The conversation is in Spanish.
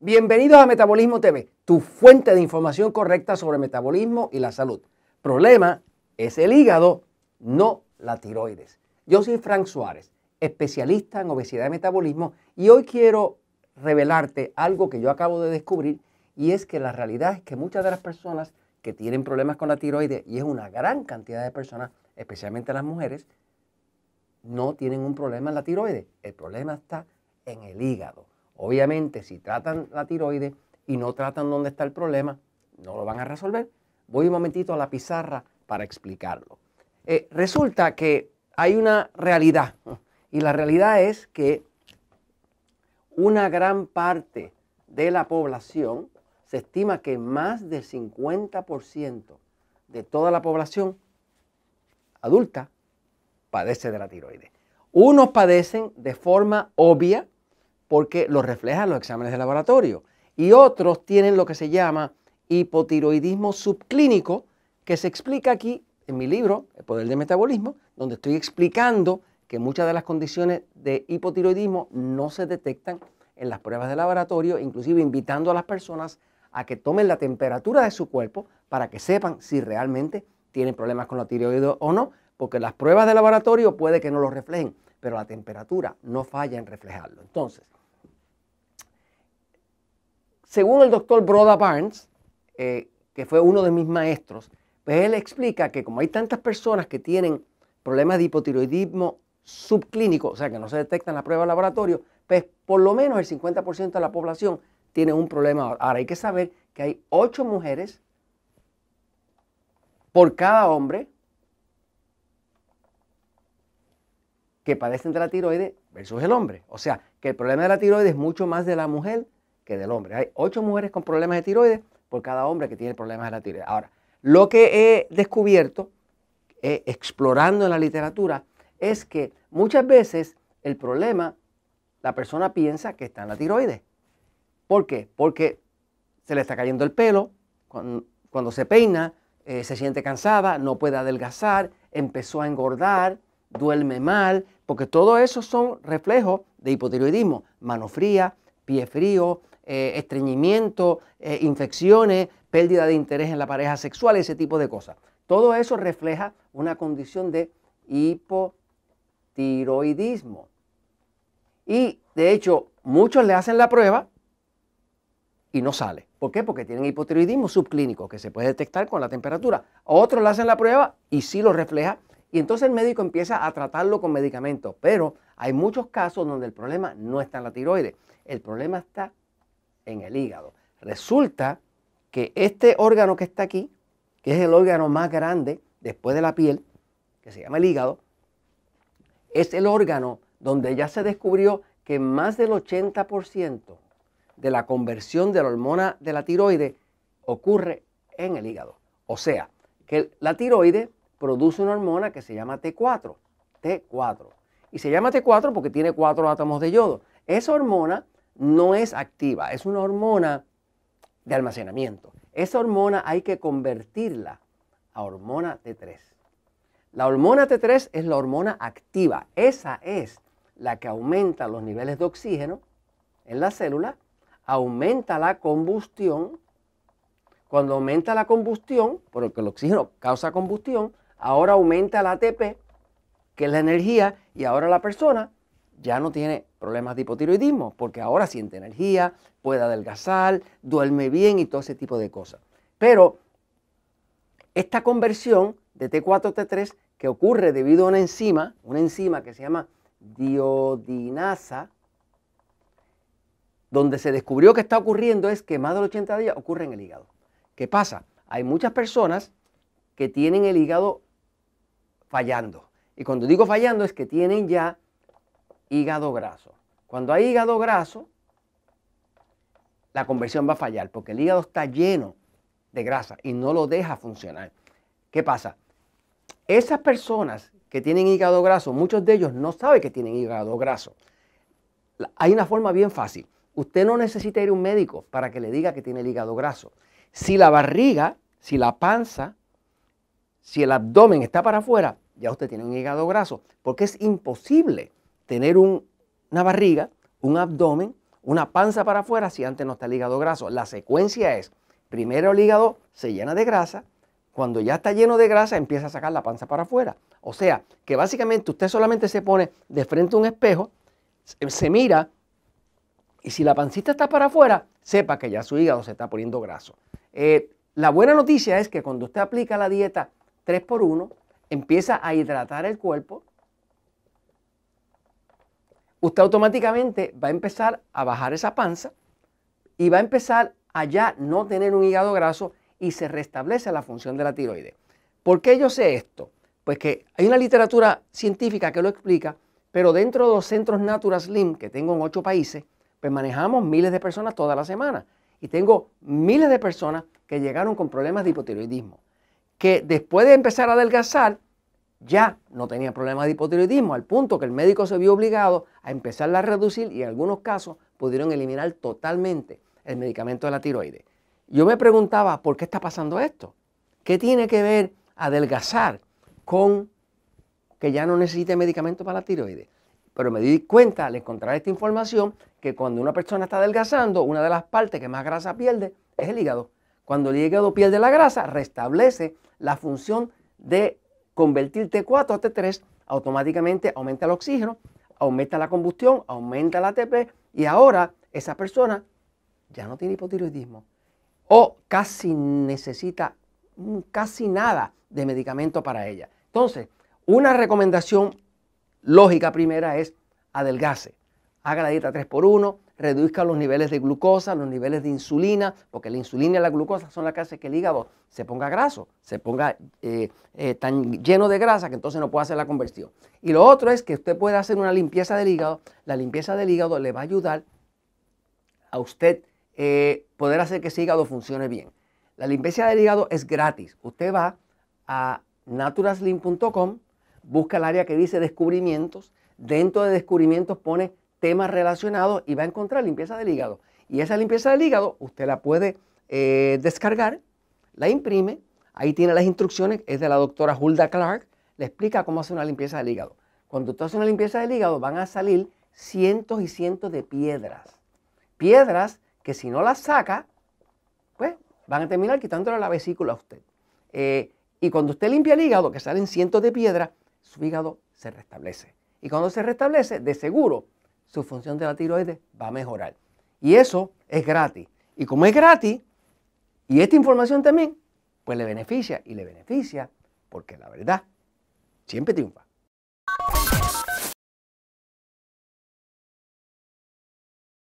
Bienvenidos a Metabolismo TV, tu fuente de información correcta sobre metabolismo y la salud. Problema es el hígado, no la tiroides. Yo soy Frank Suárez, especialista en obesidad y metabolismo, y hoy quiero revelarte algo que yo acabo de descubrir, y es que la realidad es que muchas de las personas que tienen problemas con la tiroides, y es una gran cantidad de personas, especialmente las mujeres, no tienen un problema en la tiroides. El problema está en el hígado. Obviamente, si tratan la tiroides y no tratan dónde está el problema, no lo van a resolver. Voy un momentito a la pizarra para explicarlo. Eh, resulta que hay una realidad y la realidad es que una gran parte de la población, se estima que más del 50% de toda la población adulta padece de la tiroides. Unos padecen de forma obvia porque lo reflejan los exámenes de laboratorio. Y otros tienen lo que se llama hipotiroidismo subclínico, que se explica aquí en mi libro, El Poder del Metabolismo, donde estoy explicando que muchas de las condiciones de hipotiroidismo no se detectan en las pruebas de laboratorio, inclusive invitando a las personas a que tomen la temperatura de su cuerpo para que sepan si realmente tienen problemas con la tiroides o no, porque las pruebas de laboratorio puede que no lo reflejen, pero la temperatura no falla en reflejarlo. Entonces, según el doctor Broda Barnes, eh, que fue uno de mis maestros, pues él explica que como hay tantas personas que tienen problemas de hipotiroidismo subclínico, o sea, que no se detectan en la prueba de laboratorio, pues por lo menos el 50% de la población tiene un problema. Ahora hay que saber que hay 8 mujeres por cada hombre que padecen de la tiroides versus el hombre. O sea, que el problema de la tiroides es mucho más de la mujer que del hombre. Hay ocho mujeres con problemas de tiroides por cada hombre que tiene problemas de la tiroides. Ahora, lo que he descubierto, eh, explorando en la literatura, es que muchas veces el problema, la persona piensa que está en la tiroides. ¿Por qué? Porque se le está cayendo el pelo, cuando, se peina, eh, se siente cansada, no puede adelgazar, empezó a engordar, duerme mal, porque todo eso son reflejos de hipotiroidismo. Mano fría, pie frío, eh, estreñimiento, eh, infecciones, pérdida de interés en la pareja sexual, ese tipo de cosas. Todo eso refleja una condición de hipotiroidismo. Y de hecho, muchos le hacen la prueba y no sale. ¿Por qué? Porque tienen hipotiroidismo subclínico que se puede detectar con la temperatura. Otros le hacen la prueba y sí lo refleja. Y entonces el médico empieza a tratarlo con medicamentos. Pero hay muchos casos donde el problema no está en la tiroides. El problema está en el hígado. Resulta que este órgano que está aquí, que es el órgano más grande después de la piel, que se llama el hígado, es el órgano donde ya se descubrió que más del 80% de la conversión de la hormona de la tiroide ocurre en el hígado. O sea, que la tiroide produce una hormona que se llama T4. T4. Y se llama T4 porque tiene cuatro átomos de yodo. Esa hormona no es activa, es una hormona de almacenamiento. Esa hormona hay que convertirla a hormona T3. La hormona T3 es la hormona activa. Esa es la que aumenta los niveles de oxígeno en la célula, aumenta la combustión. Cuando aumenta la combustión, porque el oxígeno causa combustión, ahora aumenta la ATP, que es la energía, y ahora la persona ya no tiene problemas de hipotiroidismo, porque ahora siente energía, puede adelgazar, duerme bien y todo ese tipo de cosas. Pero esta conversión de T4-T3 que ocurre debido a una enzima, una enzima que se llama diodinasa, donde se descubrió que está ocurriendo es que más del 80 días ocurre en el hígado. ¿Qué pasa? Hay muchas personas que tienen el hígado fallando. Y cuando digo fallando es que tienen ya hígado graso. Cuando hay hígado graso, la conversión va a fallar porque el hígado está lleno de grasa y no lo deja funcionar. ¿Qué pasa? Esas personas que tienen hígado graso, muchos de ellos no saben que tienen hígado graso. Hay una forma bien fácil. Usted no necesita ir a un médico para que le diga que tiene el hígado graso. Si la barriga, si la panza, si el abdomen está para afuera, ya usted tiene un hígado graso, porque es imposible tener una barriga, un abdomen, una panza para afuera si antes no está el hígado graso. La secuencia es, primero el hígado se llena de grasa, cuando ya está lleno de grasa empieza a sacar la panza para afuera. O sea, que básicamente usted solamente se pone de frente a un espejo, se mira y si la pancita está para afuera, sepa que ya su hígado se está poniendo graso. Eh, la buena noticia es que cuando usted aplica la dieta 3x1, empieza a hidratar el cuerpo, usted automáticamente va a empezar a bajar esa panza y va a empezar a ya no tener un hígado graso y se restablece la función de la tiroides. ¿Por qué yo sé esto? Pues que hay una literatura científica que lo explica, pero dentro de los centros Natura Slim que tengo en ocho países, pues manejamos miles de personas toda la semana. Y tengo miles de personas que llegaron con problemas de hipotiroidismo, que después de empezar a adelgazar, ya no tenía problemas de hipotiroidismo, al punto que el médico se vio obligado a empezar a reducir y en algunos casos pudieron eliminar totalmente el medicamento de la tiroides. Yo me preguntaba, ¿por qué está pasando esto? ¿Qué tiene que ver adelgazar con que ya no necesite medicamento para la tiroides? Pero me di cuenta al encontrar esta información que cuando una persona está adelgazando, una de las partes que más grasa pierde es el hígado. Cuando el hígado pierde la grasa, restablece la función de convertir T4 a T3, automáticamente aumenta el oxígeno, aumenta la combustión, aumenta la ATP y ahora esa persona ya no tiene hipotiroidismo o casi necesita casi nada de medicamento para ella. Entonces, una recomendación lógica primera es adelgace. Haga la dieta 3x1, reduzca los niveles de glucosa, los niveles de insulina, porque la insulina y la glucosa son las que hacen que el hígado se ponga graso, se ponga eh, eh, tan lleno de grasa que entonces no puede hacer la conversión. Y lo otro es que usted puede hacer una limpieza del hígado. La limpieza del hígado le va a ayudar a usted eh, poder hacer que ese hígado funcione bien. La limpieza del hígado es gratis. Usted va a naturaslim.com, busca el área que dice descubrimientos. Dentro de descubrimientos pone temas relacionados y va a encontrar limpieza del hígado. Y esa limpieza del hígado usted la puede eh, descargar, la imprime, ahí tiene las instrucciones, es de la doctora Hulda Clark, le explica cómo hacer una limpieza del hígado. Cuando usted hace una limpieza del hígado van a salir cientos y cientos de piedras. Piedras que si no las saca, pues van a terminar quitándole la vesícula a usted. Eh, y cuando usted limpia el hígado, que salen cientos de piedras, su hígado se restablece. Y cuando se restablece, de seguro, su función de la tiroides va a mejorar. Y eso es gratis. Y como es gratis, y esta información también, pues le beneficia y le beneficia porque la verdad siempre triunfa.